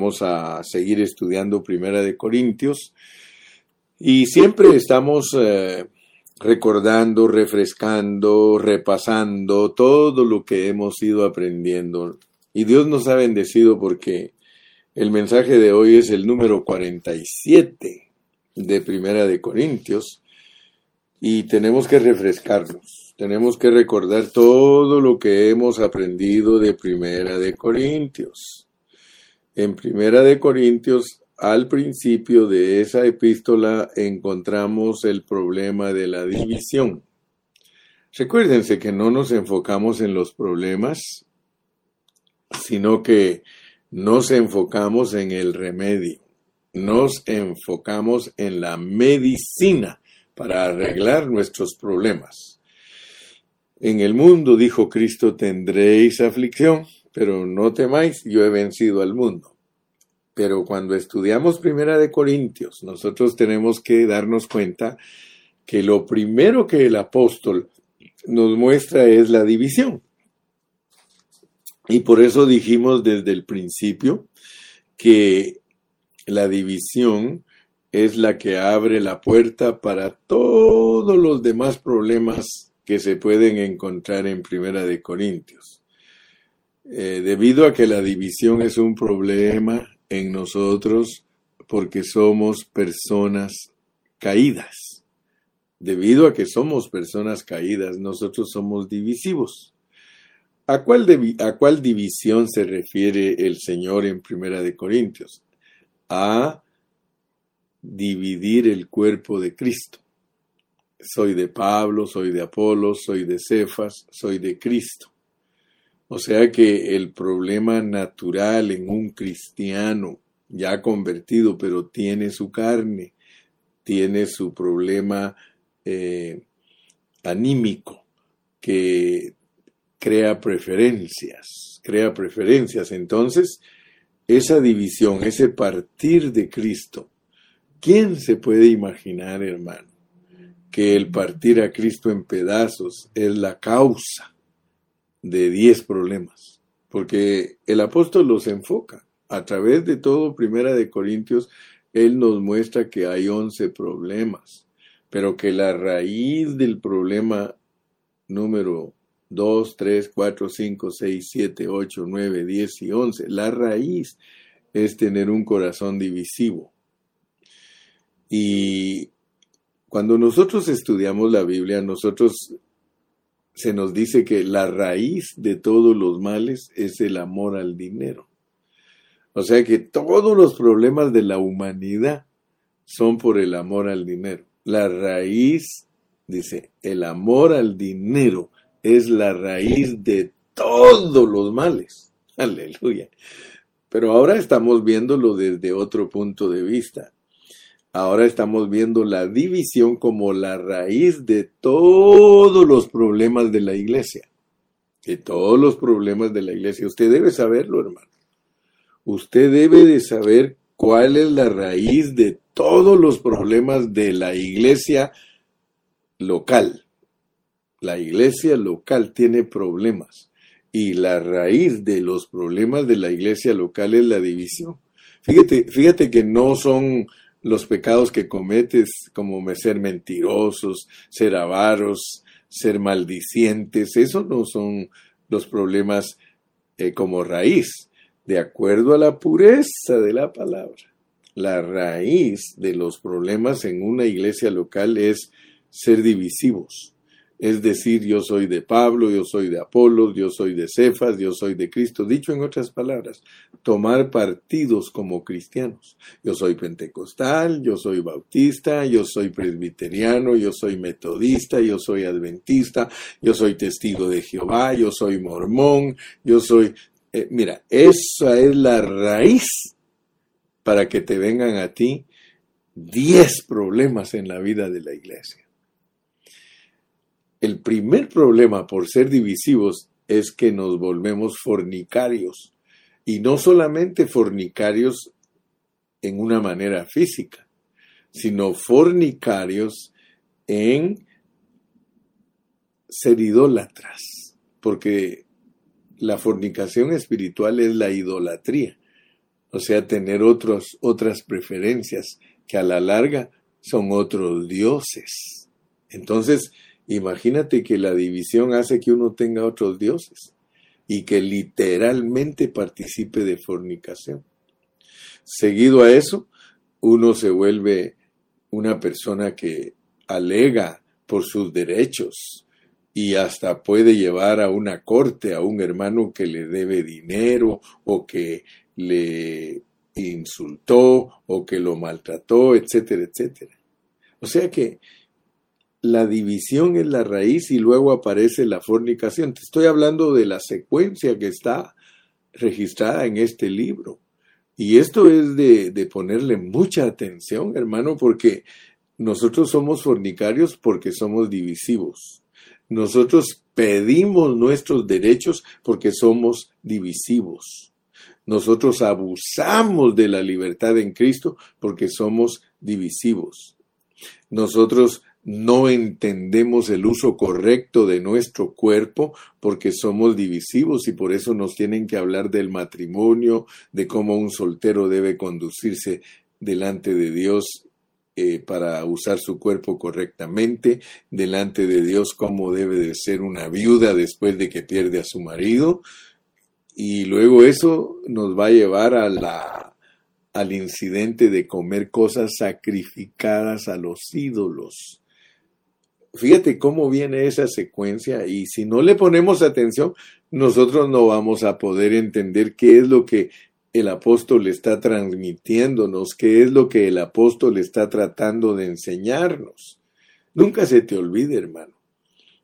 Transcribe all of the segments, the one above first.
Vamos a seguir estudiando Primera de Corintios y siempre estamos eh, recordando, refrescando, repasando todo lo que hemos ido aprendiendo. Y Dios nos ha bendecido porque el mensaje de hoy es el número 47 de Primera de Corintios y tenemos que refrescarnos, tenemos que recordar todo lo que hemos aprendido de Primera de Corintios. En Primera de Corintios, al principio de esa epístola, encontramos el problema de la división. Recuérdense que no nos enfocamos en los problemas, sino que nos enfocamos en el remedio, nos enfocamos en la medicina para arreglar nuestros problemas. En el mundo, dijo Cristo, tendréis aflicción, pero no temáis, yo he vencido al mundo. Pero cuando estudiamos Primera de Corintios, nosotros tenemos que darnos cuenta que lo primero que el apóstol nos muestra es la división. Y por eso dijimos desde el principio que la división es la que abre la puerta para todos los demás problemas que se pueden encontrar en Primera de Corintios. Eh, debido a que la división es un problema en nosotros porque somos personas caídas. Debido a que somos personas caídas, nosotros somos divisivos. ¿A cuál, ¿A cuál, división se refiere el Señor en Primera de Corintios? A dividir el cuerpo de Cristo. Soy de Pablo, soy de Apolo, soy de Cefas, soy de Cristo. O sea que el problema natural en un cristiano ya convertido, pero tiene su carne, tiene su problema eh, anímico, que crea preferencias, crea preferencias. Entonces, esa división, ese partir de Cristo, ¿quién se puede imaginar, hermano, que el partir a Cristo en pedazos es la causa de diez problemas? Porque el apóstol los enfoca. A través de todo Primera de Corintios, él nos muestra que hay once problemas, pero que la raíz del problema número 2, 3, 4, 5, 6, 7, 8, 9, 10 y 11. La raíz es tener un corazón divisivo. Y cuando nosotros estudiamos la Biblia, nosotros se nos dice que la raíz de todos los males es el amor al dinero. O sea que todos los problemas de la humanidad son por el amor al dinero. La raíz, dice, el amor al dinero es la raíz de todos los males. Aleluya. Pero ahora estamos viéndolo desde otro punto de vista. Ahora estamos viendo la división como la raíz de todos los problemas de la iglesia. De todos los problemas de la iglesia. Usted debe saberlo, hermano. Usted debe de saber cuál es la raíz de todos los problemas de la iglesia local. La iglesia local tiene problemas y la raíz de los problemas de la iglesia local es la división. Fíjate, fíjate que no son los pecados que cometes como ser mentirosos, ser avaros, ser maldicientes, esos no son los problemas eh, como raíz, de acuerdo a la pureza de la palabra. La raíz de los problemas en una iglesia local es ser divisivos, es decir, yo soy de Pablo, yo soy de Apolo, yo soy de Cefas, yo soy de Cristo. Dicho en otras palabras, tomar partidos como cristianos. Yo soy pentecostal, yo soy bautista, yo soy presbiteriano, yo soy metodista, yo soy adventista, yo soy testigo de Jehová, yo soy mormón, yo soy... Eh, mira, esa es la raíz para que te vengan a ti diez problemas en la vida de la iglesia. El primer problema por ser divisivos es que nos volvemos fornicarios. Y no solamente fornicarios en una manera física, sino fornicarios en ser idólatras. Porque la fornicación espiritual es la idolatría. o sea, tener otros, otras preferencias que a la larga son otros dioses. Entonces, imagínate que la división hace que uno tenga otros dioses y que literalmente participe de fornicación. Seguido a eso, uno se vuelve una persona que alega por sus derechos y hasta puede llevar a una corte a un hermano que le debe dinero o que le insultó o que lo maltrató, etcétera, etcétera. O sea que la división es la raíz y luego aparece la fornicación. Te estoy hablando de la secuencia que está registrada en este libro. Y esto es de, de ponerle mucha atención, hermano, porque nosotros somos fornicarios porque somos divisivos. Nosotros pedimos nuestros derechos porque somos divisivos. Nosotros abusamos de la libertad en Cristo porque somos divisivos. Nosotros no entendemos el uso correcto de nuestro cuerpo porque somos divisivos y por eso nos tienen que hablar del matrimonio, de cómo un soltero debe conducirse delante de Dios eh, para usar su cuerpo correctamente, delante de Dios cómo debe de ser una viuda después de que pierde a su marido y luego eso nos va a llevar al incidente de comer cosas sacrificadas a los ídolos. Fíjate cómo viene esa secuencia y si no le ponemos atención, nosotros no vamos a poder entender qué es lo que el apóstol está transmitiéndonos, qué es lo que el apóstol está tratando de enseñarnos. Nunca se te olvide, hermano,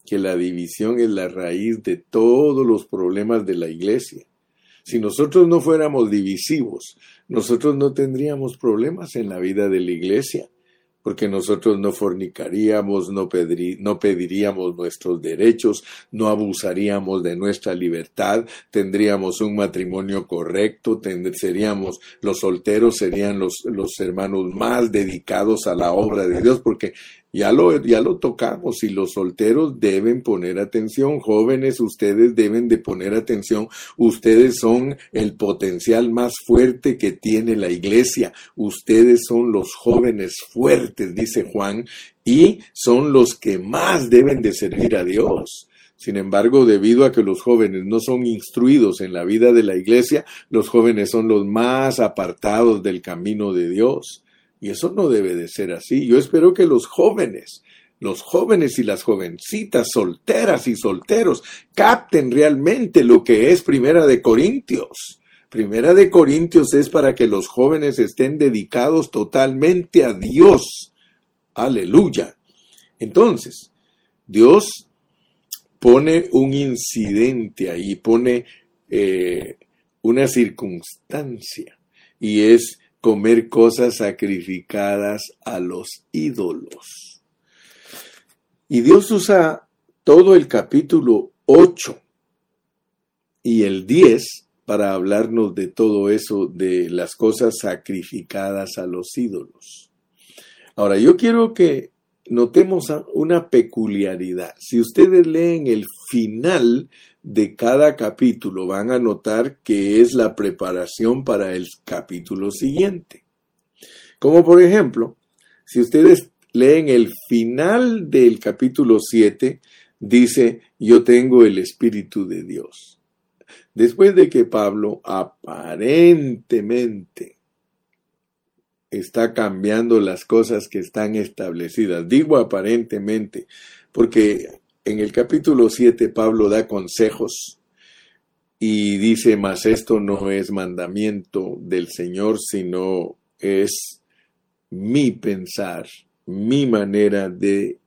que la división es la raíz de todos los problemas de la iglesia. Si nosotros no fuéramos divisivos, nosotros no tendríamos problemas en la vida de la iglesia porque nosotros no fornicaríamos, no, no, pediríamos nuestros derechos, no abusaríamos de nuestra libertad, tendríamos un matrimonio correcto, seríamos los solteros, serían los, los hermanos más dedicados a la obra de Dios, porque ya lo, ya lo tocamos y los solteros deben poner atención, jóvenes, ustedes deben de poner atención, ustedes son el potencial más fuerte que tiene la iglesia, ustedes son los jóvenes fuertes, dice Juan, y son los que más deben de servir a Dios. Sin embargo, debido a que los jóvenes no son instruidos en la vida de la iglesia, los jóvenes son los más apartados del camino de Dios. Y eso no debe de ser así. Yo espero que los jóvenes, los jóvenes y las jovencitas, solteras y solteros, capten realmente lo que es Primera de Corintios. Primera de Corintios es para que los jóvenes estén dedicados totalmente a Dios. Aleluya. Entonces, Dios pone un incidente ahí, pone eh, una circunstancia, y es comer cosas sacrificadas a los ídolos. Y Dios usa todo el capítulo 8 y el 10 para hablarnos de todo eso, de las cosas sacrificadas a los ídolos. Ahora, yo quiero que notemos una peculiaridad. Si ustedes leen el final de cada capítulo van a notar que es la preparación para el capítulo siguiente. Como por ejemplo, si ustedes leen el final del capítulo 7, dice, yo tengo el Espíritu de Dios. Después de que Pablo aparentemente está cambiando las cosas que están establecidas, digo aparentemente, porque en el capítulo 7 Pablo da consejos y dice, mas esto no es mandamiento del Señor, sino es mi pensar, mi manera de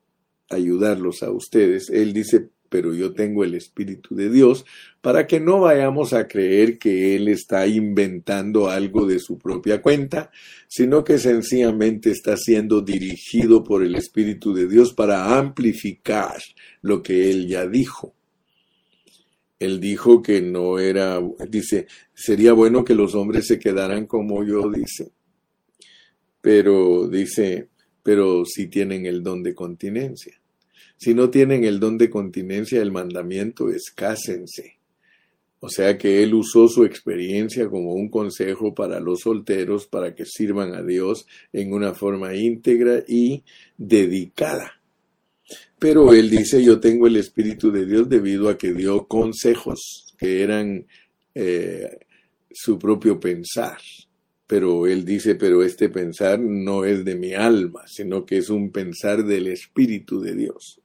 ayudarlos a ustedes. Él dice, pero yo tengo el Espíritu de Dios, para que no vayamos a creer que Él está inventando algo de su propia cuenta, sino que sencillamente está siendo dirigido por el Espíritu de Dios para amplificar lo que Él ya dijo. Él dijo que no era, dice, sería bueno que los hombres se quedaran como yo, dice. Pero dice, pero si tienen el don de continencia. Si no tienen el don de continencia, el mandamiento es cásense. O sea que él usó su experiencia como un consejo para los solteros para que sirvan a Dios en una forma íntegra y dedicada. Pero él dice, yo tengo el Espíritu de Dios debido a que dio consejos que eran eh, su propio pensar. Pero él dice, pero este pensar no es de mi alma, sino que es un pensar del Espíritu de Dios.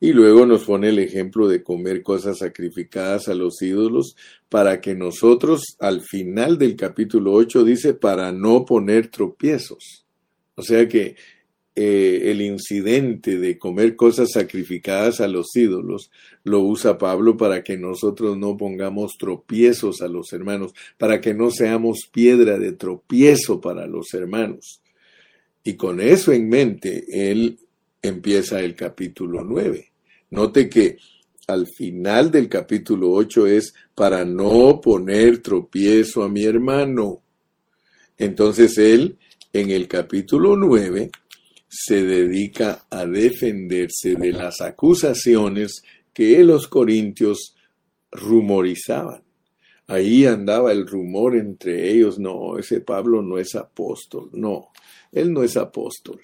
Y luego nos pone el ejemplo de comer cosas sacrificadas a los ídolos para que nosotros, al final del capítulo 8, dice, para no poner tropiezos. O sea que eh, el incidente de comer cosas sacrificadas a los ídolos lo usa Pablo para que nosotros no pongamos tropiezos a los hermanos, para que no seamos piedra de tropiezo para los hermanos. Y con eso en mente, él empieza el capítulo 9. Note que al final del capítulo 8 es para no poner tropiezo a mi hermano. Entonces él, en el capítulo 9, se dedica a defenderse de las acusaciones que los corintios rumorizaban. Ahí andaba el rumor entre ellos, no, ese Pablo no es apóstol, no, él no es apóstol,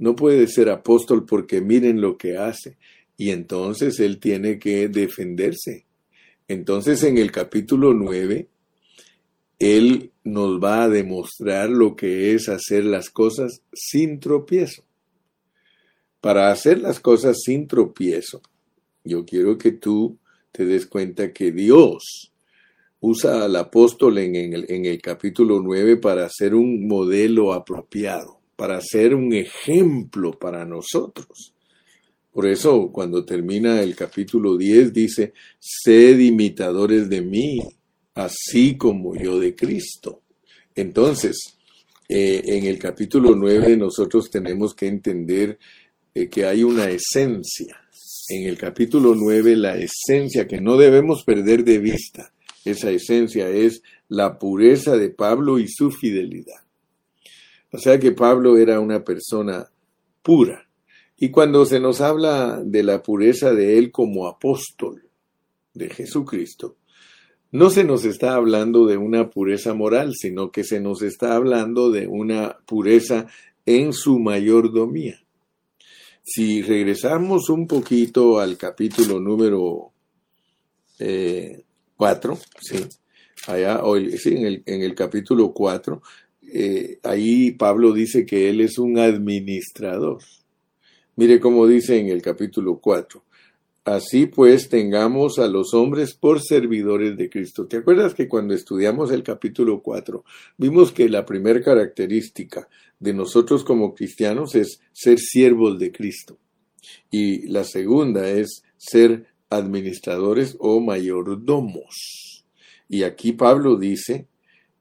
no puede ser apóstol porque miren lo que hace, y entonces él tiene que defenderse. Entonces en el capítulo 9, él nos va a demostrar lo que es hacer las cosas sin tropiezo. Para hacer las cosas sin tropiezo, yo quiero que tú te des cuenta que Dios usa al apóstol en, el, el capítulo 9 para hacer un modelo apropiado, para ser un ejemplo para nosotros. Por eso, cuando termina el capítulo 10, dice, sed imitadores de mí, así como yo de Cristo. Entonces, eh, en el capítulo 9 nosotros tenemos que entender eh, que hay una esencia. En el capítulo 9 la esencia que no debemos perder de vista. Esa esencia es la pureza de Pablo y su fidelidad. O sea que Pablo era una persona pura. Y cuando se nos habla de la pureza de él como apóstol de Jesucristo, no se nos está hablando de una pureza moral, sino que se nos está hablando de una pureza en su mayordomía. Si regresamos un poquito al capítulo número 4, eh, ¿sí? Allá, sí, en, el, en el capítulo 4, eh, ahí Pablo dice que él es un administrador. Mire cómo dice en el capítulo 4, Así pues, tengamos a los hombres por servidores de Cristo. ¿Te acuerdas que cuando estudiamos el capítulo 4 vimos que la primera característica de nosotros como cristianos es ser siervos de Cristo? Y la segunda es ser administradores o mayordomos. Y aquí Pablo dice,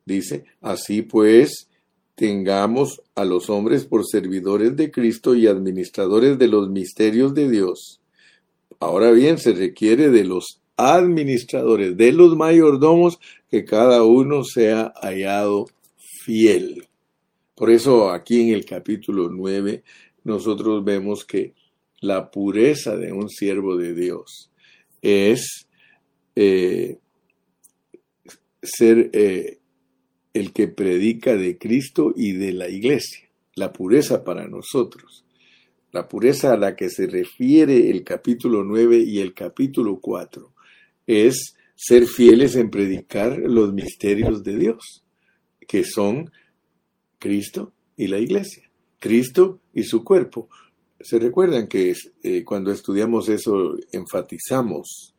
dice, así pues, tengamos a los hombres por servidores de Cristo y administradores de los misterios de Dios Ahora bien, se requiere de los administradores, de los mayordomos, que cada uno sea hallado fiel. Por eso aquí en el capítulo 9 nosotros vemos que la pureza de un siervo de Dios es eh, ser eh, el que predica de Cristo y de la iglesia. La pureza para nosotros la pureza a la que se refiere el capítulo 9 y el capítulo 4 es ser fieles en predicar los misterios de Dios, que son Cristo y la iglesia, Cristo y su cuerpo. Se recuerdan que eh, cuando estudiamos eso enfatizamos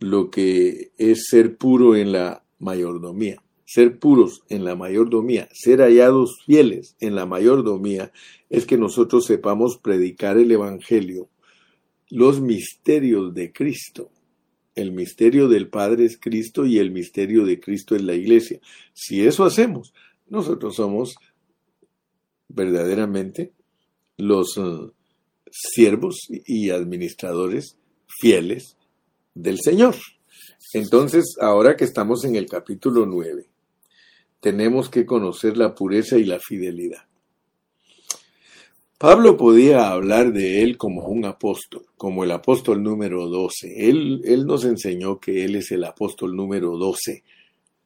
lo que es ser puro en la mayordomía ser puros en la mayordomía, ser hallados fieles en la mayordomía, es que nosotros sepamos predicar el Evangelio, los misterios de Cristo. El misterio del Padre es Cristo y el misterio de Cristo es la iglesia. Si eso hacemos, nosotros somos verdaderamente los uh, siervos y administradores fieles del Señor. Entonces, ahora que estamos en el capítulo 9, tenemos que conocer la pureza y la fidelidad. Pablo podía hablar de él como un apóstol, como el apóstol número 12. Él, él nos enseñó que él es el apóstol número 12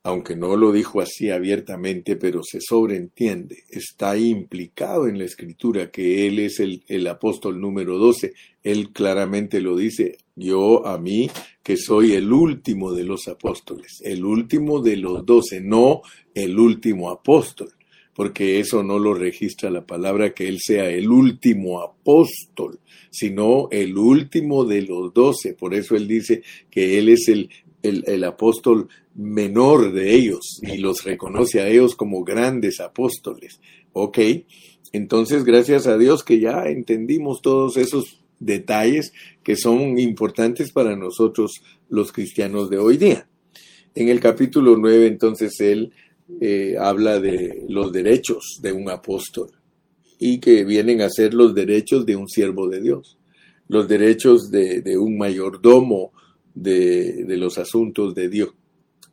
aunque no lo dijo así abiertamente, pero se sobreentiende, está implicado en la escritura que él es el, el, apóstol número 12. Él claramente lo dice, yo a mí que soy el último de los apóstoles, el último de los doce, no el último apóstol, porque eso no lo registra la palabra que él sea el último apóstol, sino el último de los doce. Por eso él dice que él es el, el, apóstol menor de ellos y los reconoce a ellos como grandes apóstoles. Ok, entonces gracias a Dios que ya entendimos todos esos detalles que son importantes para nosotros los cristianos de hoy día. En el capítulo 9 entonces él eh, habla de los derechos de un apóstol y que vienen a ser los derechos de un siervo de Dios, los derechos de, de un mayordomo de, los asuntos de Dios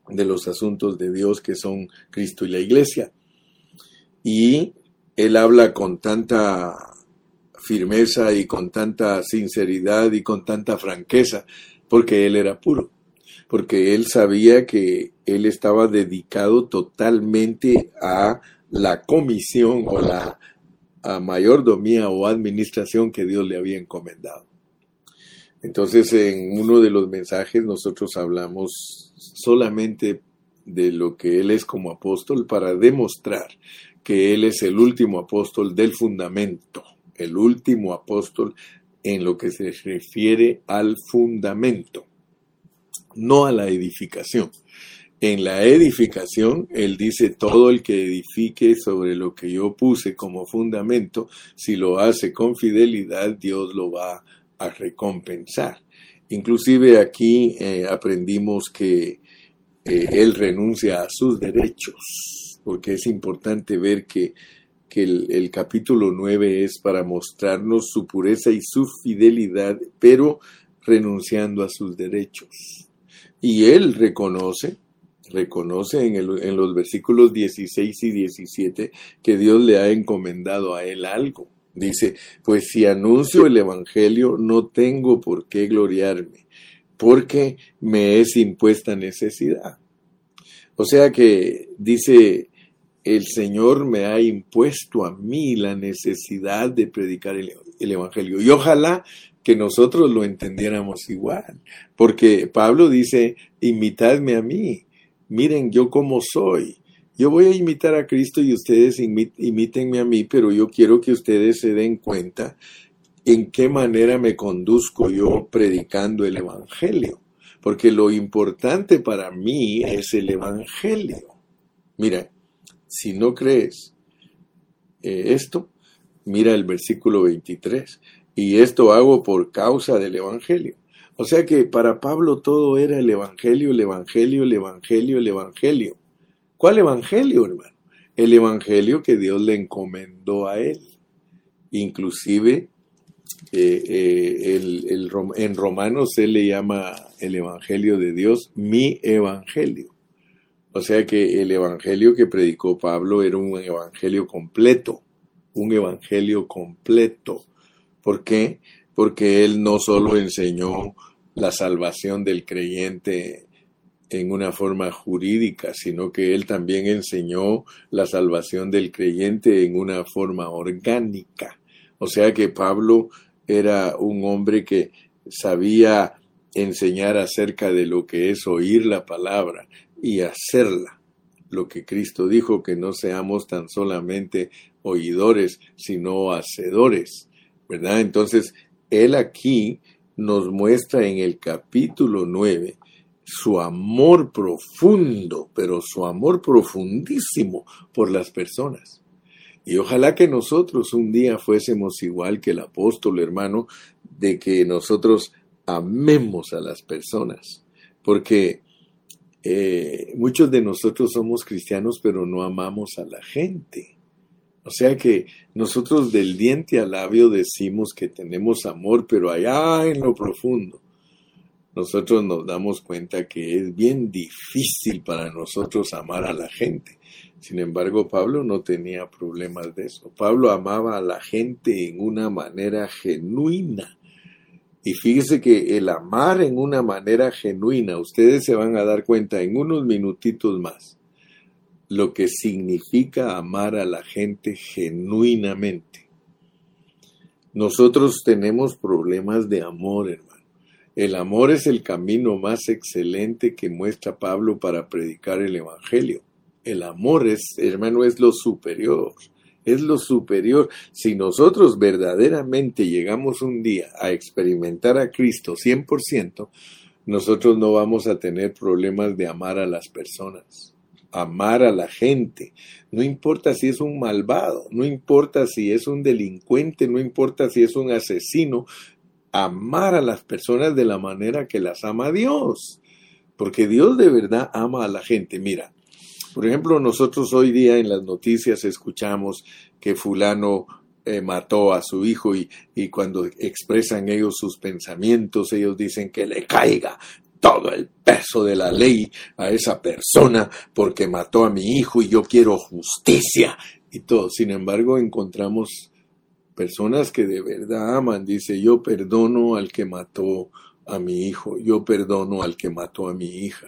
de los asuntos de Dios que son Cristo y la iglesia. Y él habla con tanta firmeza y con tanta sinceridad y con tanta franqueza, porque él era puro, porque él sabía que él estaba dedicado totalmente a la comisión o la mayordomía o administración que Dios le había encomendado. Entonces, en uno de los mensajes nosotros hablamos solamente de lo que Él es como apóstol para demostrar que Él es el último apóstol del fundamento, el último apóstol en lo que se refiere al fundamento, no a la edificación. En la edificación, Él dice, todo el que edifique sobre lo que yo puse como fundamento, si lo hace con fidelidad, Dios lo va a a recompensar. Inclusive aquí eh, aprendimos que eh, él renuncia a sus derechos, porque es importante ver que, que el, capítulo 9 es para mostrarnos su pureza y su fidelidad, pero renunciando a sus derechos. Y él reconoce, reconoce en, el, en los versículos 16 y 17 que Dios le ha encomendado a él algo Dice, pues si anuncio el Evangelio no tengo por qué gloriarme, porque me es impuesta necesidad. O sea que dice, el Señor me ha impuesto a mí la necesidad de predicar el, el, Evangelio. Y ojalá que nosotros lo entendiéramos igual, porque Pablo dice, imitadme a mí, miren yo cómo soy, yo voy a imitar a Cristo y ustedes imítenme a mí, pero yo quiero que ustedes se den cuenta en qué manera me conduzco yo predicando el Evangelio. Porque lo importante para mí es el Evangelio. Mira, si no crees eh, esto, mira el versículo 23. Y esto hago por causa del Evangelio. O sea que para Pablo todo era el Evangelio, el Evangelio, el Evangelio, el Evangelio. ¿Cuál evangelio, hermano? El evangelio que Dios le encomendó a él. Inclusive eh, eh, en Romanos se le llama el evangelio de Dios mi evangelio. O sea que el evangelio que predicó Pablo era un evangelio completo, un evangelio completo. ¿Por qué? Porque él no solo enseñó la salvación del creyente en una forma jurídica, sino que él también enseñó la salvación del creyente en una forma orgánica. O sea que Pablo era un hombre que sabía enseñar acerca de lo que es oír la palabra y hacerla. Lo que Cristo dijo, que no seamos tan solamente oidores, sino hacedores, ¿verdad? Entonces, él aquí nos muestra en el capítulo 9 su amor profundo, pero su amor profundísimo por las personas. Y ojalá que nosotros un día fuésemos igual que el apóstol hermano, de que nosotros amemos a las personas, porque eh, muchos de nosotros somos cristianos, pero no amamos a la gente. O sea que nosotros del diente al labio decimos que tenemos amor, pero allá en lo profundo nosotros nos damos cuenta que es bien difícil para nosotros amar a la gente. Sin embargo, Pablo no tenía problemas de eso. Pablo amaba a la gente en una manera genuina. Y fíjese que el amar en una manera genuina, ustedes se van a dar cuenta en unos minutitos más, lo que significa amar a la gente genuinamente. Nosotros tenemos problemas de amor, hermano. El amor es el camino más excelente que muestra Pablo para predicar el Evangelio. El amor es, hermano, es lo superior. Es lo superior. Si nosotros verdaderamente llegamos un día a experimentar a Cristo 100%, nosotros no vamos a tener problemas de amar a las personas, amar a la gente. No importa si es un malvado, no importa si es un delincuente, no importa si es un asesino, amar a las personas de la manera que las ama Dios. Porque Dios de verdad ama a la gente. Mira, por ejemplo, nosotros hoy día en las noticias escuchamos que fulano eh, mató a su hijo y, y cuando expresan ellos sus pensamientos, ellos dicen que le caiga todo el peso de la ley a esa persona porque mató a mi hijo y yo quiero justicia y todo. Sin embargo, encontramos personas que de verdad aman. Dice, yo perdono al que mató a mi hijo, yo perdono al que mató a mi hija.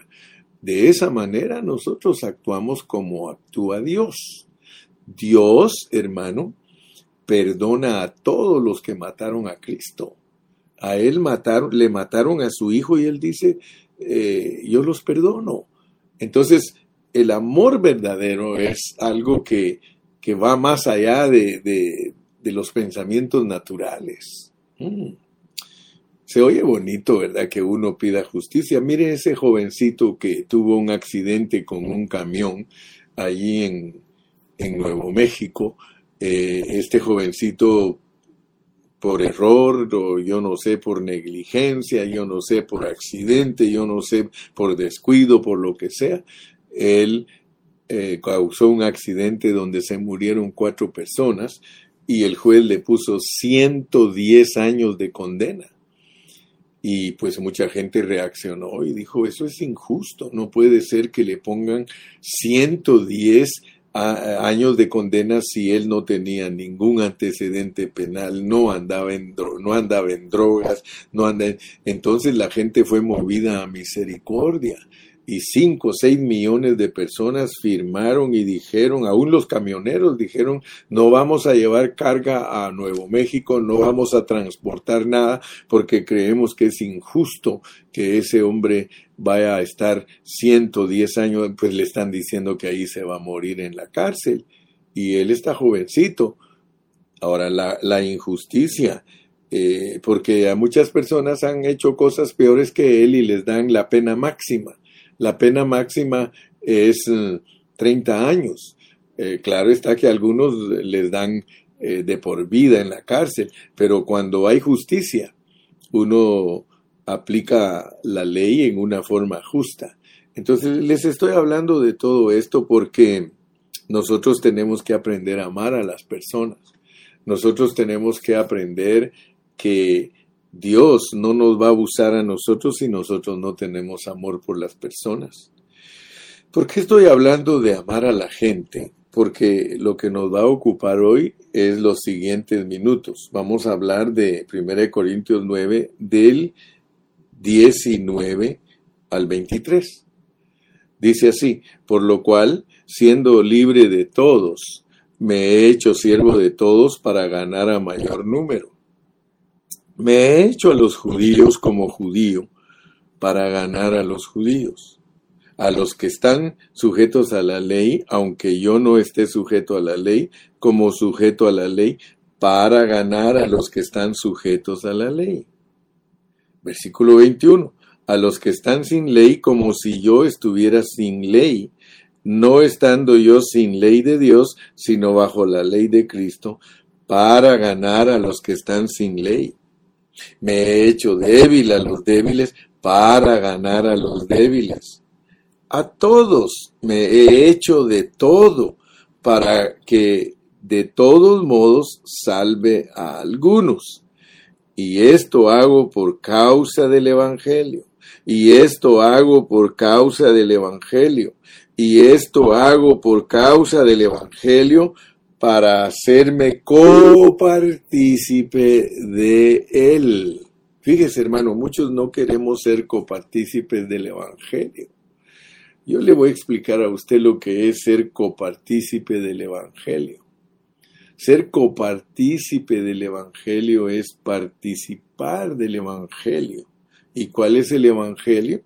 De esa manera nosotros actuamos como actúa Dios. Dios, hermano, perdona a todos los que mataron a Cristo. A él mataron, le mataron a su hijo y él dice, eh, yo los perdono. Entonces, el amor verdadero es algo que, que va más allá de, de, los pensamientos naturales. Mm. Se oye bonito, ¿verdad? Que uno pida justicia. Mire ese jovencito que tuvo un accidente con un camión allí en, en Nuevo México. Eh, este jovencito por error, o yo no sé, por negligencia, yo no sé, por accidente, yo no sé, por descuido, por lo que sea, él eh, causó un accidente donde se murieron cuatro personas y el juez le puso 110 años de condena. Y pues mucha gente reaccionó y dijo, eso es injusto, no puede ser que le pongan 110 años de condena si él no tenía ningún antecedente penal, no andaba en, no andaba en drogas, no andaba entonces la gente fue movida a misericordia y cinco o seis millones de personas firmaron y dijeron, aún los camioneros dijeron, no vamos a llevar carga a Nuevo México, no vamos a transportar nada porque creemos que es injusto que ese hombre vaya a estar 110 años, pues le están diciendo que ahí se va a morir en la cárcel y él está jovencito. Ahora, la, la injusticia, eh, porque a muchas personas han hecho cosas peores que él y les dan la pena máxima la pena máxima es 30 eh, años. Eh, claro está que algunos les dan eh, de por vida en la cárcel, pero cuando hay justicia, uno aplica la ley en una forma justa. Entonces les estoy hablando de todo esto porque nosotros tenemos que aprender a amar a las personas. Nosotros tenemos que aprender que Dios no nos va a abusar a nosotros si nosotros no tenemos amor por las personas. ¿Por qué estoy hablando de amar a la gente? Porque lo que nos va a ocupar hoy es los siguientes minutos. Vamos a hablar de 1 Corintios 9 del 19 al 23. Dice así, por lo cual, siendo libre de todos, me he hecho siervo de todos para ganar a mayor número me he hecho a los judíos como judío para ganar a los judíos, a los que están sujetos a la ley, aunque yo no esté sujeto a la ley, como sujeto a la ley, para ganar a los que están sujetos a la ley. Versículo 21. A los que están sin ley, como si yo estuviera sin ley, no estando yo sin ley de Dios, sino bajo la ley de Cristo, para ganar a los que están sin ley me he hecho débil a los débiles para ganar a los débiles. A todos me he hecho de todo para que de todos modos salve a algunos. Y esto hago por causa del Evangelio. Y esto hago por causa del Evangelio. y esto hago por causa del Evangelio para hacerme copartícipe de él. Fíjese, hermano, muchos no queremos ser copartícipes del Evangelio. Yo le voy a explicar a usted lo que es ser copartícipe del Evangelio. Ser copartícipe del Evangelio es participar del Evangelio. ¿Y cuál es el Evangelio?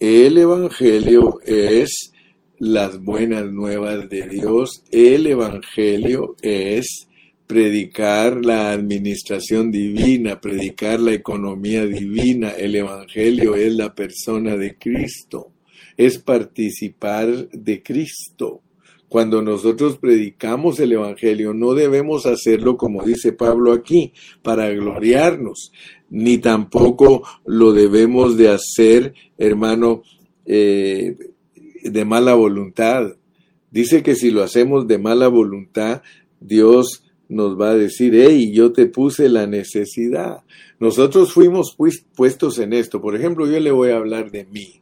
El Evangelio es las buenas nuevas de Dios. El Evangelio es predicar la administración divina, predicar la economía divina. El Evangelio es la persona de Cristo, es participar de Cristo. Cuando nosotros predicamos el Evangelio, no debemos hacerlo como dice Pablo aquí, para gloriarnos, ni tampoco lo debemos de hacer, hermano, eh, de mala voluntad. Dice que si lo hacemos de mala voluntad, Dios nos va a decir, hey, yo te puse la necesidad. Nosotros fuimos pues, puestos en esto. Por ejemplo, yo le voy a hablar de mí.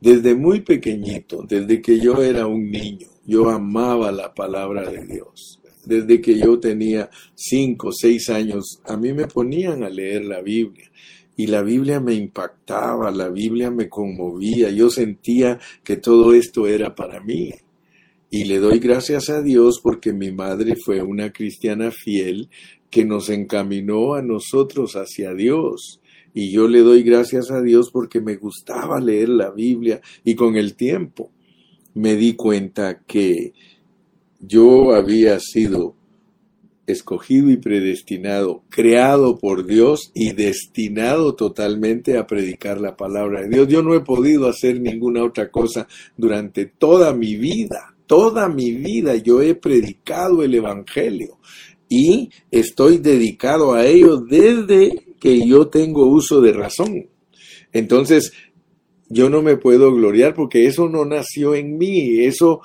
Desde muy pequeñito, desde que yo era un niño, yo amaba la palabra de Dios. Desde que yo tenía cinco, seis años, a mí me ponían a leer la Biblia y la Biblia me impactaba, la Biblia me conmovía, yo sentía que todo esto era para mí. Y le doy gracias a Dios porque mi madre fue una cristiana fiel que nos encaminó a nosotros hacia Dios. Y yo le doy gracias a Dios porque me gustaba leer la Biblia y con el tiempo me di cuenta que yo había sido escogido y predestinado, creado por Dios y destinado totalmente a predicar la palabra de Dios. Yo no he podido hacer ninguna otra cosa durante toda mi vida. Toda mi vida yo he predicado el Evangelio y estoy dedicado a ello desde que yo tengo uso de razón. Entonces, yo no me puedo gloriar porque eso no nació en mí, eso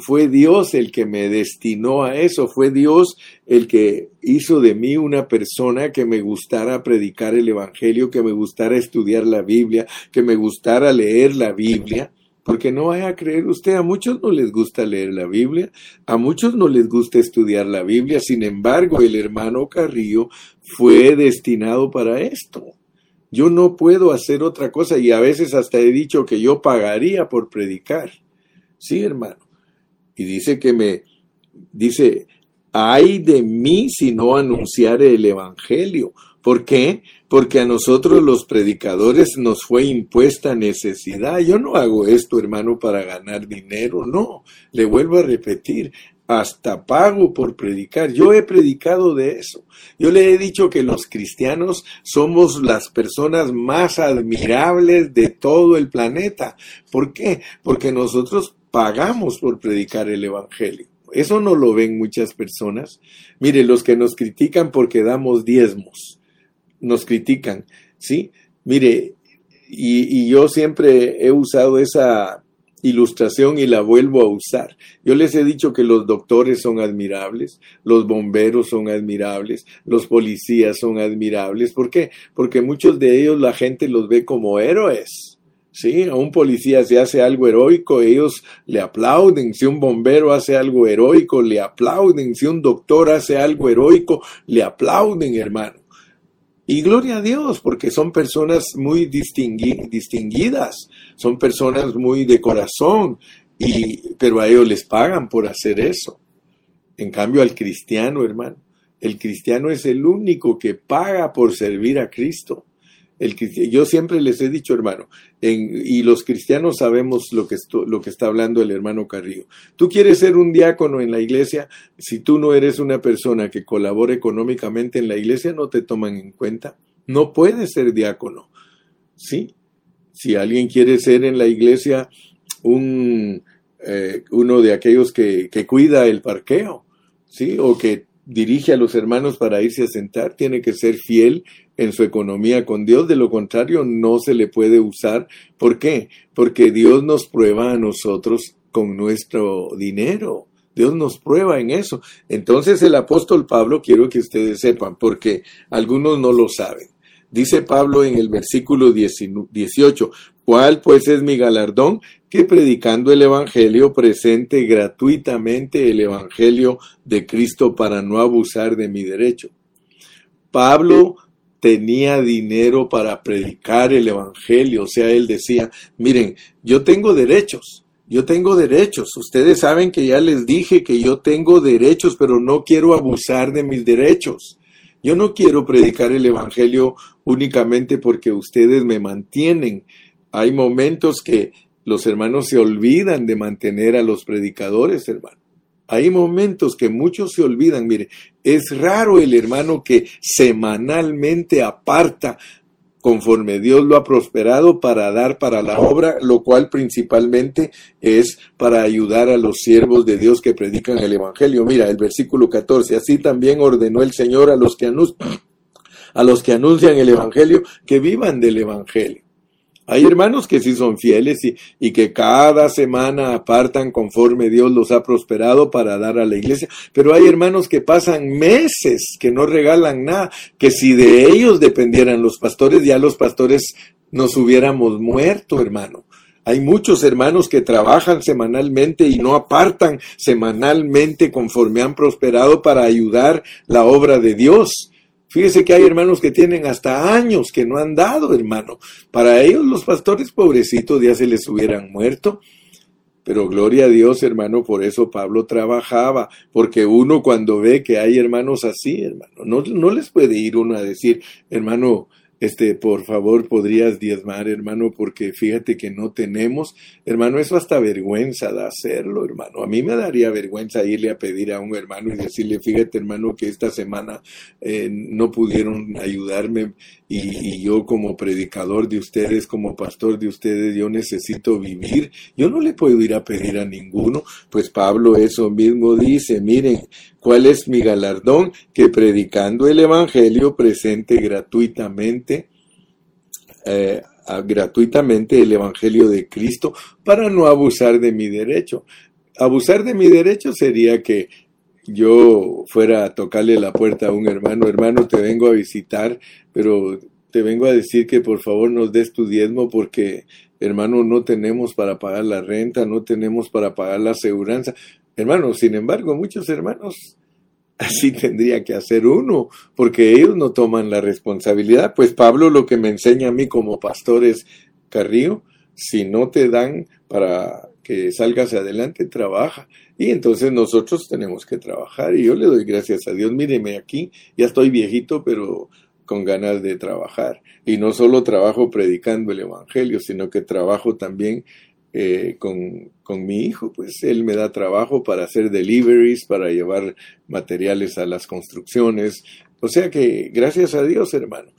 fue Dios el que me destinó a eso, fue Dios el que hizo de mí una persona que me gustara predicar el Evangelio, que me gustara estudiar la Biblia, que me gustara leer la Biblia. Porque no vaya a creer usted, a muchos no les gusta leer la Biblia, a muchos no les gusta estudiar la Biblia, sin embargo el hermano Carrillo fue destinado para esto. Yo no puedo hacer otra cosa y a veces hasta he dicho que yo pagaría por predicar. Sí, hermano y dice que me, dice, ay de mí si no anunciare el Evangelio. ¿Por qué? Porque a nosotros los predicadores nos fue impuesta necesidad. Yo no hago esto, hermano, para ganar dinero, no. Le vuelvo a repetir, hasta pago por predicar. Yo he predicado de eso. Yo le he dicho que los cristianos somos las personas más admirables de todo el planeta. ¿Por qué? Porque nosotros pagamos por predicar el Evangelio. Eso no lo ven muchas personas. Mire, los que nos critican porque damos diezmos, nos critican, ¿sí? Mire, y, y yo siempre he usado esa ilustración y la vuelvo a usar. Yo les he dicho que los doctores son admirables, los bomberos son admirables, los policías son admirables. ¿Por qué? Porque muchos de ellos la gente los ve como héroes. Sí, a un policía se hace algo heroico, ellos le aplauden. Si un bombero hace algo heroico, le aplauden. Si un doctor hace algo heroico, le aplauden, hermano. Y gloria a Dios, porque son personas muy distinguidas, son personas muy de corazón, y, pero a ellos les pagan por hacer eso. En cambio, al cristiano, hermano, el cristiano es el único que paga por servir a Cristo. El, yo siempre les he dicho, hermano, y los cristianos sabemos lo que, lo que está hablando el hermano Carrillo. Tú quieres ser un diácono en la iglesia, si tú no eres una persona que colabora económicamente en la iglesia, no te toman en cuenta. No puedes ser diácono. ¿Sí? Si alguien quiere ser en la iglesia un, eh, uno de aquellos que, que cuida el parqueo, ¿sí? O que dirige a los hermanos para irse a sentar, tiene que ser fiel en su economía con Dios, de lo contrario no se le puede usar. ¿Por qué? Porque Dios nos prueba a nosotros con nuestro dinero. Dios nos prueba en eso. Entonces el apóstol Pablo, quiero que ustedes sepan, porque algunos no lo saben. Dice Pablo en el versículo 18, ¿Cuál pues es mi galardón? Que predicando el Evangelio presente gratuitamente el Evangelio de Cristo para no abusar de mi derecho. Pablo tenía dinero para predicar el Evangelio, o sea, él decía, miren, yo tengo derechos, yo tengo derechos, ustedes saben que ya les dije que yo tengo derechos, pero no quiero abusar de mis derechos. Yo no quiero predicar el Evangelio únicamente porque ustedes me mantienen. Hay momentos que los hermanos se olvidan de mantener a los predicadores, hermano. Hay momentos que muchos se olvidan. Mire, es raro el hermano que semanalmente aparta conforme Dios lo ha prosperado para dar para la obra, lo cual principalmente es para ayudar a los siervos de Dios que predican el Evangelio. Mira, el versículo 14, así también ordenó el Señor a los que anuncian, a los que anuncian el Evangelio que vivan del Evangelio. Hay hermanos que sí son fieles y, y, que cada semana apartan conforme Dios los ha prosperado para dar a la iglesia, pero hay hermanos que pasan meses que no regalan nada, que si de ellos dependieran los pastores, ya los pastores nos hubiéramos muerto, hermano. Hay muchos hermanos que trabajan semanalmente y no apartan semanalmente conforme han prosperado para ayudar la obra de Dios. Fíjese que hay hermanos que tienen hasta años que no han dado, hermano. Para ellos los pastores pobrecitos ya se les hubieran muerto. Pero gloria a Dios, hermano, por eso Pablo trabajaba, porque uno cuando ve que hay hermanos así, hermano, no, no les puede ir uno a decir, hermano, este, por favor, podrías diezmar, hermano, porque fíjate que no tenemos, hermano, eso hasta vergüenza de hacerlo, hermano. A mí me daría vergüenza irle a pedir a un hermano y decirle, fíjate, hermano, que esta semana eh, no pudieron ayudarme y, yo como predicador de ustedes, como pastor de ustedes, yo necesito vivir. Yo no le puedo ir a pedir a ninguno, pues Pablo eso mismo dice, miren, ¿cuál es mi galardón? Que predicando el Evangelio presente gratuitamente. Eh, gratuitamente el Evangelio de Cristo para no abusar de mi derecho. Abusar de mi derecho sería que yo fuera a tocarle la puerta a un hermano, hermano, te vengo a visitar, pero te vengo a decir que por favor nos des tu diezmo porque, hermano, no tenemos para pagar la renta, no tenemos para pagar la aseguranza. Hermano, sin embargo, muchos hermanos así tendría que hacer uno, porque ellos no toman la responsabilidad. Pues Pablo lo que me enseña a mí como pastor es, Carrillo, si no te dan para que salgas adelante, trabaja. Y entonces nosotros tenemos que trabajar y yo le doy gracias a Dios. Míreme aquí, ya estoy viejito, pero con ganas de trabajar. Y no solo trabajo predicando el Evangelio, sino que trabajo también eh, con, con, mi hijo, pues él me da trabajo para hacer deliveries, para llevar materiales a las construcciones. O sea que gracias a Dios, hermano.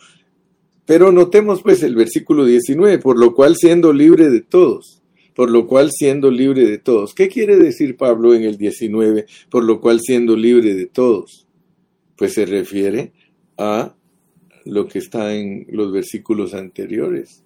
Pero notemos pues el versículo 19, por lo cual siendo libre de todos por lo cual siendo libre de todos. ¿Qué quiere decir Pablo en el 19, por lo cual siendo libre de todos? Pues se refiere a lo que está en los versículos anteriores.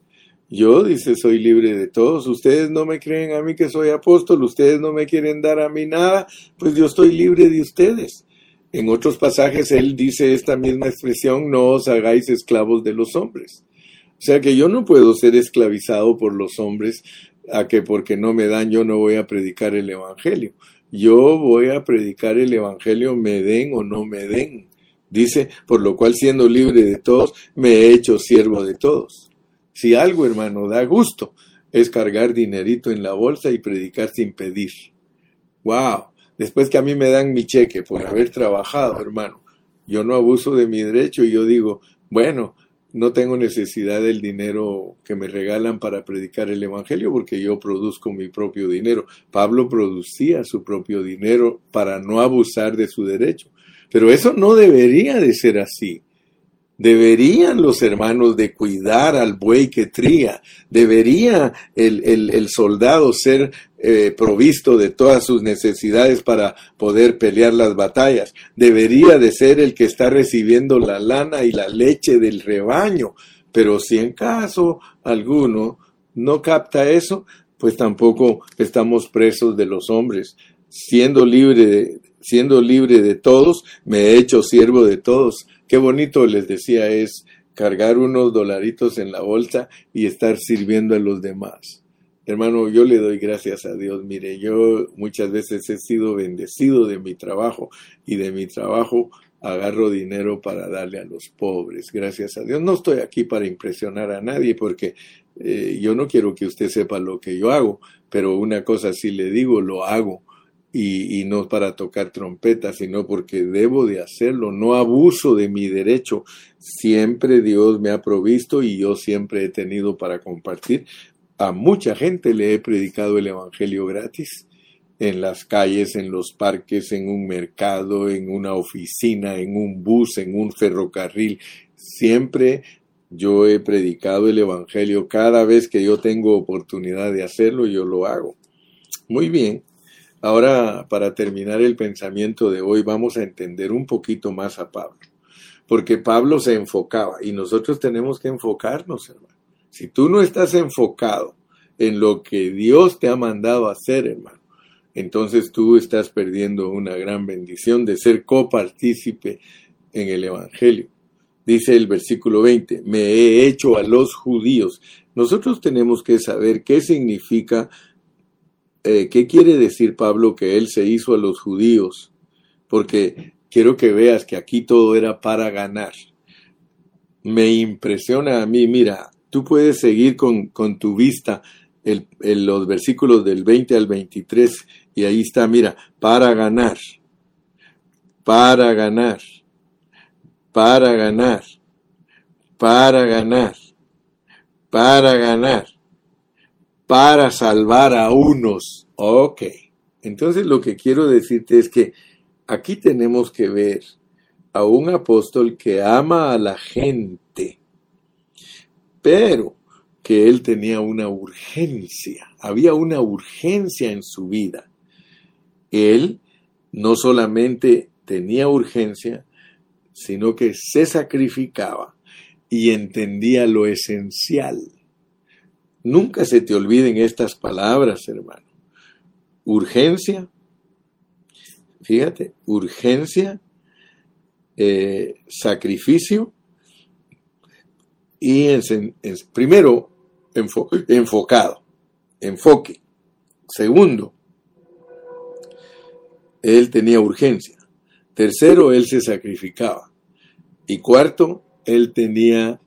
Yo, dice, soy libre de todos. Ustedes no me creen a mí que soy apóstol, ustedes no me quieren dar a mí nada, pues yo estoy libre de ustedes. En otros pasajes él dice esta misma expresión, no os hagáis esclavos de los hombres. O sea que yo no puedo ser esclavizado por los hombres, a que porque no me dan yo no voy a predicar el Evangelio. Yo voy a predicar el Evangelio, me den o no me den. Dice, por lo cual siendo libre de todos, me he hecho siervo de todos. Si algo, hermano, da gusto, es cargar dinerito en la bolsa y predicar sin pedir. ¡Wow! Después que a mí me dan mi cheque por haber trabajado, hermano, yo no abuso de mi derecho y yo digo, bueno, no tengo necesidad del dinero que me regalan para predicar el Evangelio porque yo produzco mi propio dinero. Pablo producía su propio dinero para no abusar de su derecho. Pero eso no debería de ser así. Deberían los hermanos de cuidar al buey que tría. Debería el, el, soldado ser eh, provisto de todas sus necesidades para poder pelear las batallas. Debería de ser el que está recibiendo la lana y la leche del rebaño. Pero si en caso alguno no capta eso, pues tampoco estamos presos de los hombres. Siendo libre de, siendo libre de todos, me he hecho siervo de todos Qué bonito les decía es cargar unos dolaritos en la bolsa y estar sirviendo a los demás. Hermano, yo le doy gracias a Dios. Mire, yo muchas veces he sido bendecido de mi trabajo y de mi trabajo agarro dinero para darle a los pobres. Gracias a Dios. No estoy aquí para impresionar a nadie porque eh, yo no quiero que usted sepa lo que yo hago, pero una cosa sí le digo, lo hago. Y, no para tocar trompeta, sino porque debo de hacerlo, no abuso de mi derecho. Siempre Dios me ha provisto y yo siempre he tenido para compartir. A mucha gente le he predicado el Evangelio gratis, en las calles, en los parques, en un mercado, en una oficina, en un bus, en un ferrocarril. Siempre yo he predicado el Evangelio. Cada vez que yo tengo oportunidad de hacerlo, yo lo hago. Muy bien. Ahora, para terminar el pensamiento de hoy, vamos a entender un poquito más a Pablo. Porque Pablo se enfocaba y nosotros tenemos que enfocarnos, hermano. Si tú no estás enfocado en lo que Dios te ha mandado hacer, hermano, entonces tú estás perdiendo una gran bendición de ser copartícipe en el Evangelio. Dice el versículo 20, me he hecho a los judíos. Nosotros tenemos que saber qué significa, eh, qué quiere decir Pablo que él se hizo a los judíos, porque quiero que veas que aquí todo era para ganar. Me impresiona a mí, mira, tú puedes seguir con, con tu vista el, los versículos del 20 al 23 y ahí está, mira, para ganar, para ganar para ganar, para ganar, para ganar, para salvar a unos. Ok. Entonces lo que quiero decirte es que aquí tenemos que ver a un apóstol que ama a la gente, pero que él tenía una urgencia, había una urgencia en su vida. Él no solamente tenía urgencia, sino que se sacrificaba y entendía lo esencial. Nunca se te olviden estas palabras, hermano. Urgencia, fíjate, urgencia, eh, sacrificio y primero enfocado, enfoque. Segundo, él tenía urgencia. Tercero, él se sacrificaba. Y cuarto, él tenía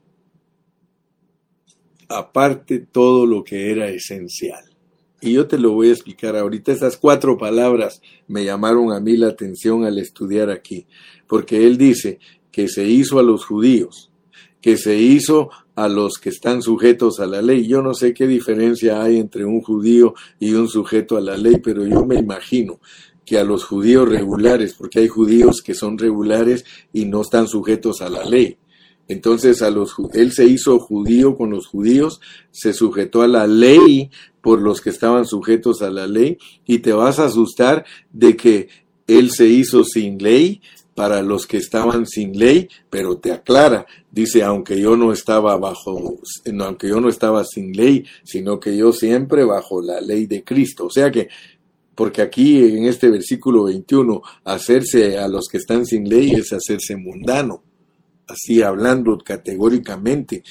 aparte todo lo que era esencial. Y yo te lo voy a explicar ahorita. Esas cuatro palabras me llamaron a mí la atención al estudiar aquí, porque él dice que se hizo a los judíos, que se hizo a los que están sujetos a la ley. Yo no sé qué diferencia hay entre un judío y un sujeto a la ley, pero yo me imagino que a los judíos regulares, porque hay judíos que son regulares y no están sujetos a la ley. Entonces a los él se hizo judío con los judíos, se sujetó a la ley por los que estaban sujetos a la ley y te vas a asustar de que él se hizo sin ley para los que estaban sin ley, pero te aclara, dice, aunque yo no estaba bajo, aunque yo no estaba sin ley, sino que yo siempre bajo la ley de Cristo. O sea que porque aquí en este versículo 21, hacerse a los que están sin ley es hacerse mundano, así hablando categóricamente,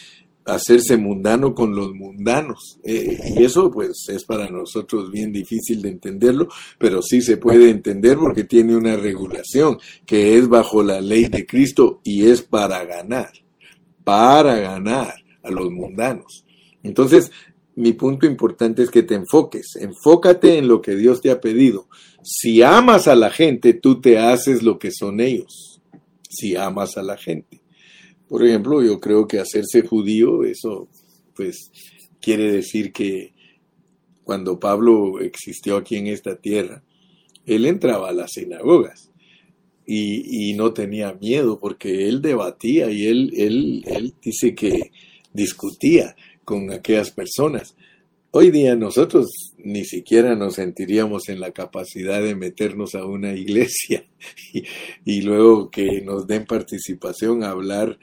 hacerse mundano con los mundanos. Eh, y eso pues es para nosotros bien difícil de entenderlo, pero sí se puede entender porque tiene una regulación que es bajo la ley de Cristo y es para ganar, para ganar a los mundanos. Entonces, mi punto importante es que te enfoques, enfócate en lo que Dios te ha pedido. Si amas a la gente, tú te haces lo que son ellos. Si amas a la gente. Por ejemplo, yo creo que hacerse judío, eso pues quiere decir que cuando Pablo existió aquí en esta tierra, él entraba a las sinagogas y, y no tenía miedo porque él debatía y él, él, él dice que discutía con aquellas personas. Hoy día nosotros ni siquiera nos sentiríamos en la capacidad de meternos a una iglesia y, luego que nos den participación a hablar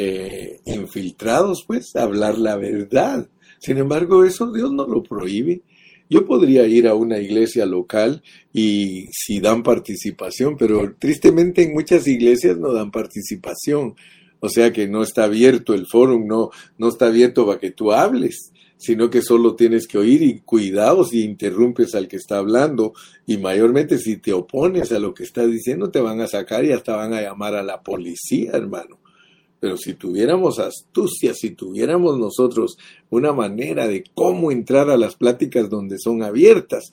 eh, infiltrados, pues, hablar la verdad. Sin embargo, eso Dios no lo prohíbe. Yo podría ir a una iglesia local y si dan participación, pero tristemente en muchas iglesias no dan participación O sea que no está abierto el foro, no, no está abierto para que tú hables, sino que solo tienes que oír y cuidado si interrumpes al que está hablando y mayormente si te opones a lo que está diciendo te van a sacar y hasta van a llamar a la policía, hermano. Pero si tuviéramos astucia, si tuviéramos nosotros una manera de cómo entrar a las pláticas donde son abiertas,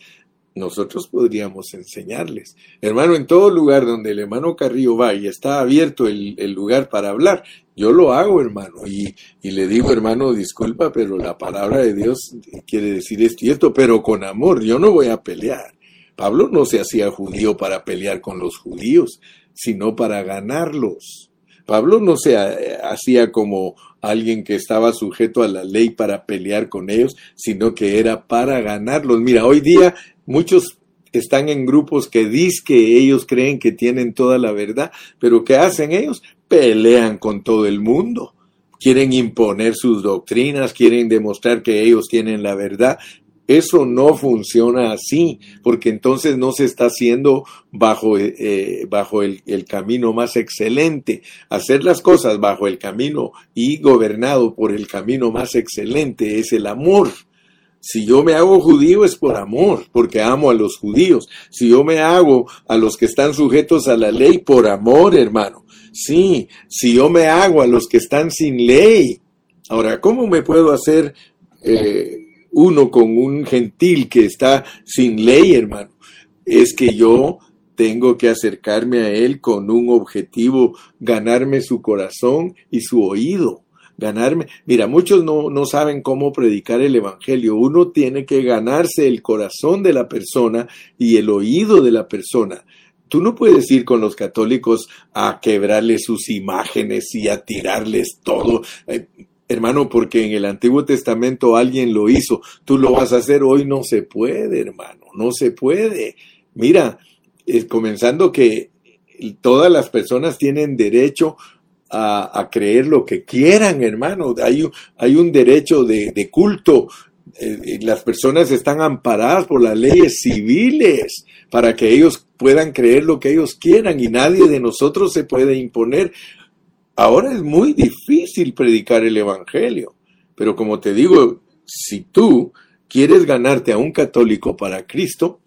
nosotros podríamos enseñarles. Hermano, en todo lugar donde el hermano Carrillo va y está abierto el, lugar para hablar, yo lo hago, hermano, y, y, le digo, hermano, disculpa, pero la palabra de Dios quiere decir esto y esto, pero con amor, yo no voy a pelear. Pablo no se hacía judío para pelear con los judíos, sino para ganarlos. Pablo no se eh, hacía como alguien que estaba sujeto a la ley para pelear con ellos, sino que era para ganarlos. Mira, hoy día muchos están en grupos que dicen que ellos creen que tienen toda la verdad, pero ¿qué hacen ellos? Pelean con todo el mundo. Quieren imponer sus doctrinas, quieren demostrar que ellos tienen la verdad, eso no funciona así, porque entonces no se está haciendo bajo, eh, bajo el, el, camino más excelente. Hacer las cosas bajo el camino y gobernado por el camino más excelente es el amor. Si yo me hago judío es por amor, porque amo a los judíos. Si yo me hago a los que están sujetos a la ley, por amor, hermano. Sí, si yo me hago a los que están sin ley. Ahora, ¿cómo me puedo hacer eh, uno con un gentil que está sin ley, hermano, es que yo tengo que acercarme a él con un objetivo, ganarme su corazón y su oído. Ganarme, mira, muchos no, no saben cómo predicar el Evangelio. Uno tiene que ganarse el corazón de la persona y el oído de la persona. Tú no puedes ir con los católicos a quebrarles sus imágenes y a tirarles todo. Eh, hermano, porque en el Antiguo Testamento alguien lo hizo, tú lo vas a hacer hoy, no se puede, hermano, no se puede. Mira, comenzando que todas las personas tienen derecho a, creer lo que quieran, hermano, hay, hay un derecho de, culto. Eh, eh, las personas están amparadas por las leyes civiles para que ellos puedan creer lo que ellos quieran y nadie de nosotros se puede imponer Ahora es muy difícil predicar el Evangelio, pero como te digo, si tú quieres ganarte a un católico para Cristo,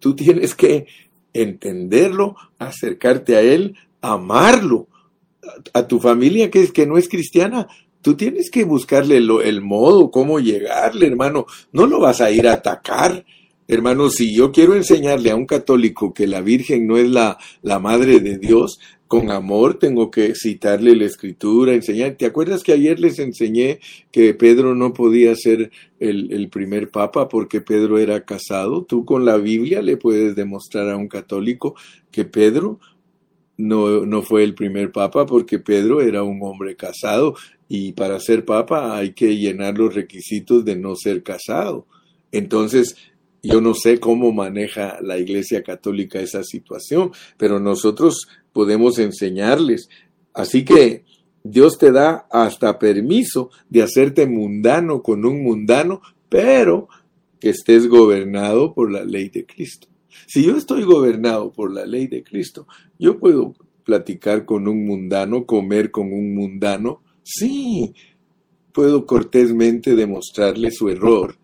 tú tienes que entenderlo, acercarte a él, amarlo. A tu familia que es que no es cristiana, tú tienes que buscarle el modo, cómo llegarle, hermano. No lo vas a ir a atacar. Hermano, si yo quiero enseñarle a un católico que la Virgen no es la, la madre de Dios, con amor tengo que citarle la escritura, enseñar. ¿Te acuerdas que ayer les enseñé que Pedro no podía ser el, primer papa porque Pedro era casado? Tú con la Biblia le puedes demostrar a un católico que Pedro no, no fue el primer papa porque Pedro era un hombre casado y para ser papa hay que llenar los requisitos de no ser casado. Entonces, yo no sé cómo maneja la Iglesia Católica esa situación, pero nosotros podemos enseñarles. Así que Dios te da hasta permiso de hacerte mundano con un mundano, pero que estés gobernado por la ley de Cristo. Si yo estoy gobernado por la ley de Cristo, yo puedo platicar con un mundano, comer con un mundano. Sí, puedo cortésmente demostrarle su error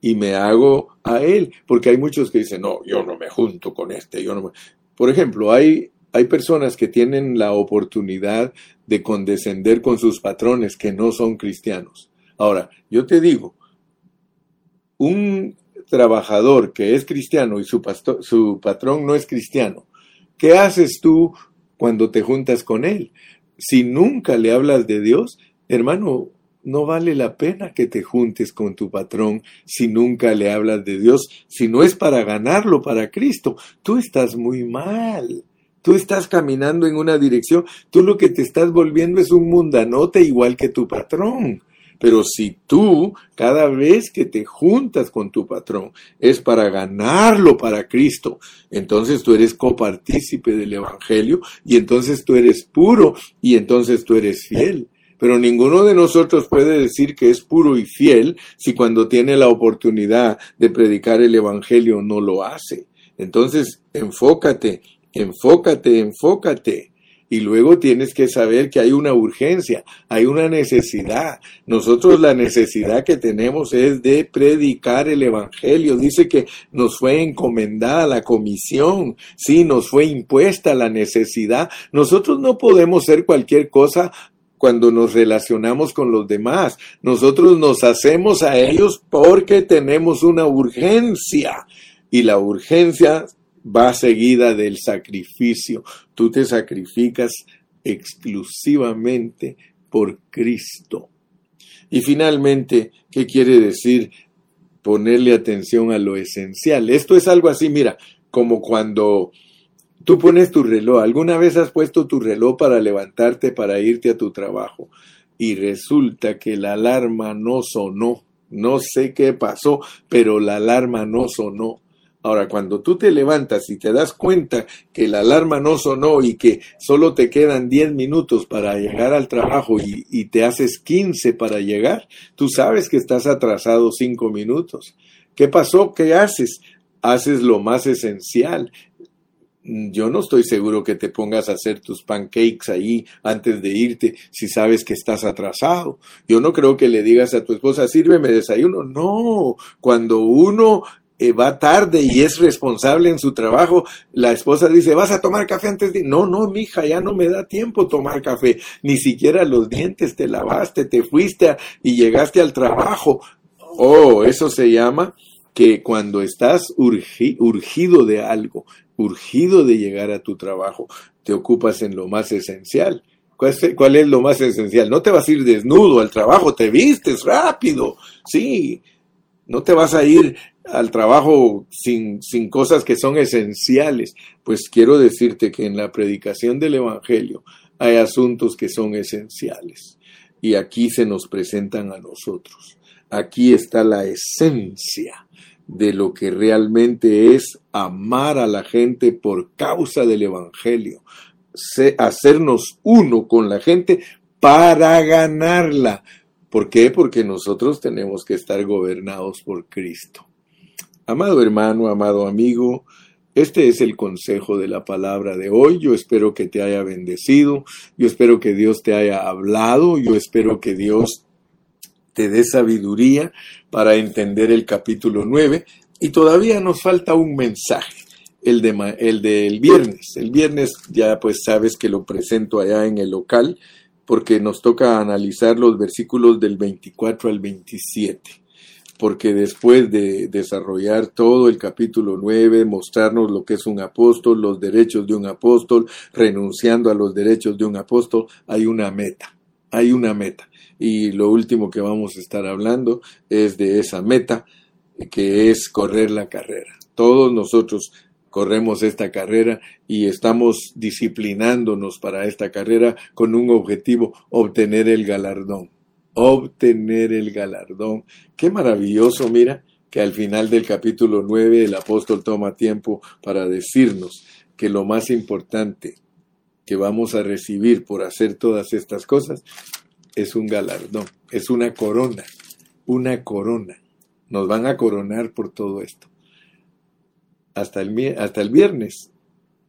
y me hago a él, porque hay muchos que dicen, no, yo no me junto con este, yo no me... Por ejemplo, hay hay personas que tienen la oportunidad de condescender con sus patrones que no son cristianos. Ahora, yo te digo, un trabajador que es cristiano y su, su patrón no es cristiano, ¿qué haces tú cuando te juntas con él? Si nunca le hablas de Dios, hermano, no vale la pena que te juntes con tu patrón si nunca le hablas de Dios, si no es para ganarlo para Cristo. Tú estás muy mal. Tú estás caminando en una dirección, tú lo que te estás volviendo es un mundanote igual que tu patrón. Pero si tú, cada vez que te juntas con tu patrón, es para ganarlo para Cristo, entonces tú eres copartícipe del Evangelio y entonces tú eres puro y entonces tú eres fiel. Pero ninguno de nosotros puede decir que es puro y fiel si cuando tiene la oportunidad de predicar el Evangelio no lo hace. Entonces, enfócate Enfócate, enfócate. y luego tienes que saber que hay una urgencia, hay una necesidad. Nosotros la necesidad que tenemos es de predicar el Evangelio. Dice que nos fue encomendada la comisión, sí, nos fue impuesta la necesidad. Nosotros no podemos ser cualquier cosa cuando nos relacionamos con los demás. Nosotros nos hacemos a ellos porque tenemos una urgencia y la urgencia va seguida del sacrificio. Tú te sacrificas exclusivamente por Cristo. Y finalmente, ¿qué quiere decir ponerle atención a lo esencial? Esto es algo así, mira, como cuando Tú pones tu reloj. ¿Alguna vez has puesto tu reloj para levantarte, para irte a tu trabajo? Y resulta que la alarma no sonó. No sé qué pasó, pero la alarma no sonó. Ahora, cuando tú te levantas y te das cuenta que la alarma no sonó y que solo te quedan 10 minutos para llegar al trabajo y, te haces 15 para llegar, tú sabes que estás atrasado 5 minutos. ¿Qué pasó? ¿Qué haces? Haces lo más esencial yo no estoy seguro que te pongas a hacer tus pancakes ahí antes de irte si sabes que estás atrasado. Yo no creo que le digas a tu esposa, sírveme desayuno. No, cuando uno eh, va tarde y es responsable en su trabajo, la esposa dice, ¿vas a tomar café antes de...? No, no, mija, ya no me da tiempo tomar café. Ni siquiera los dientes te lavaste, te fuiste y llegaste al trabajo. Oh, eso se llama que cuando estás urgido de algo, urgido de llegar a tu trabajo, te ocupas en lo más esencial. ¿Cuál es, lo más esencial? No te vas a ir desnudo al trabajo, te vistes rápido, sí. No te vas a ir al trabajo sin, sin cosas que son esenciales. Pues quiero decirte que en la predicación del Evangelio hay asuntos que son esenciales. Y aquí se nos presentan a nosotros. Aquí está la esencia de lo que realmente es amar a la gente por causa del Evangelio, hacernos uno con la gente para ganarla. ¿Por qué? Porque nosotros tenemos que estar gobernados por Cristo. Amado hermano, amado amigo, este es el consejo de la palabra de hoy. Yo espero que te haya bendecido. Yo espero que Dios te haya hablado. Yo espero que Dios te dé sabiduría para entender el capítulo 9. Y todavía nos falta un mensaje, el, de, el del viernes. El viernes ya pues sabes que lo presento allá en el local porque nos toca analizar los versículos del 24 al 27 porque después de desarrollar todo el capítulo 9, mostrarnos lo que es un apóstol, los derechos de un apóstol, renunciando a los derechos de un apóstol, hay una meta, hay una meta y lo último que vamos a estar hablando es de esa meta que es correr la carrera. Todos nosotros corremos esta carrera y estamos disciplinándonos para esta carrera con un objetivo, obtener el galardón. Obtener el galardón. Qué maravilloso, mira, que al final del capítulo 9 el apóstol toma tiempo para decirnos que lo más importante que vamos a recibir por hacer todas estas cosas es un galardón, es una corona, una corona. Nos van a coronar por todo esto. Hasta el, hasta el viernes,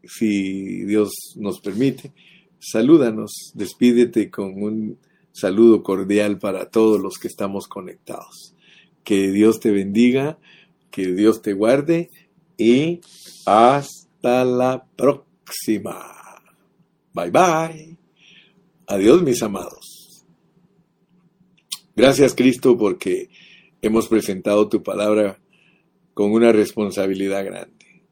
si Dios nos permite, salúdanos, despídete con un saludo cordial para todos los que estamos conectados. Que Dios te bendiga, que Dios te guarde y hasta la próxima. Bye bye. Adiós mis amados. Gracias Cristo porque hemos presentado tu palabra con una responsabilidad grande.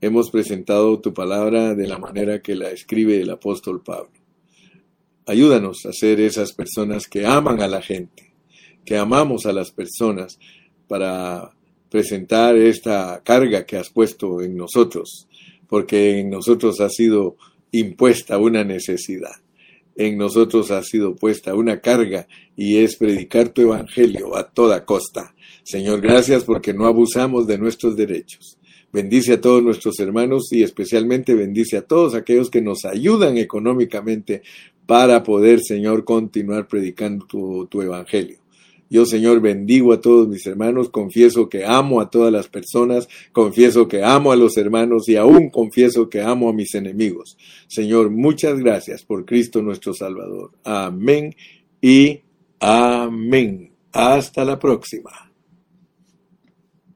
Hemos presentado tu palabra de la manera que la escribe el apóstol Pablo. Ayúdanos a ser esas personas que aman a la gente, que amamos a las personas para presentar esta carga que has puesto en nosotros, porque en nosotros ha sido impuesta una necesidad en nosotros ha sido puesta una carga y es predicar tu evangelio a toda costa. Señor, gracias porque no abusamos de nuestros derechos. Bendice a todos nuestros hermanos y especialmente bendice a todos aquellos que nos ayudan económicamente para poder, Señor, continuar predicando tu, evangelio. Yo, Señor, bendigo a todos mis hermanos, confieso que amo a todas las personas, confieso que amo a los hermanos y aún confieso que amo a mis enemigos. Señor, muchas gracias por Cristo nuestro Salvador. Amén y amén. Hasta la próxima.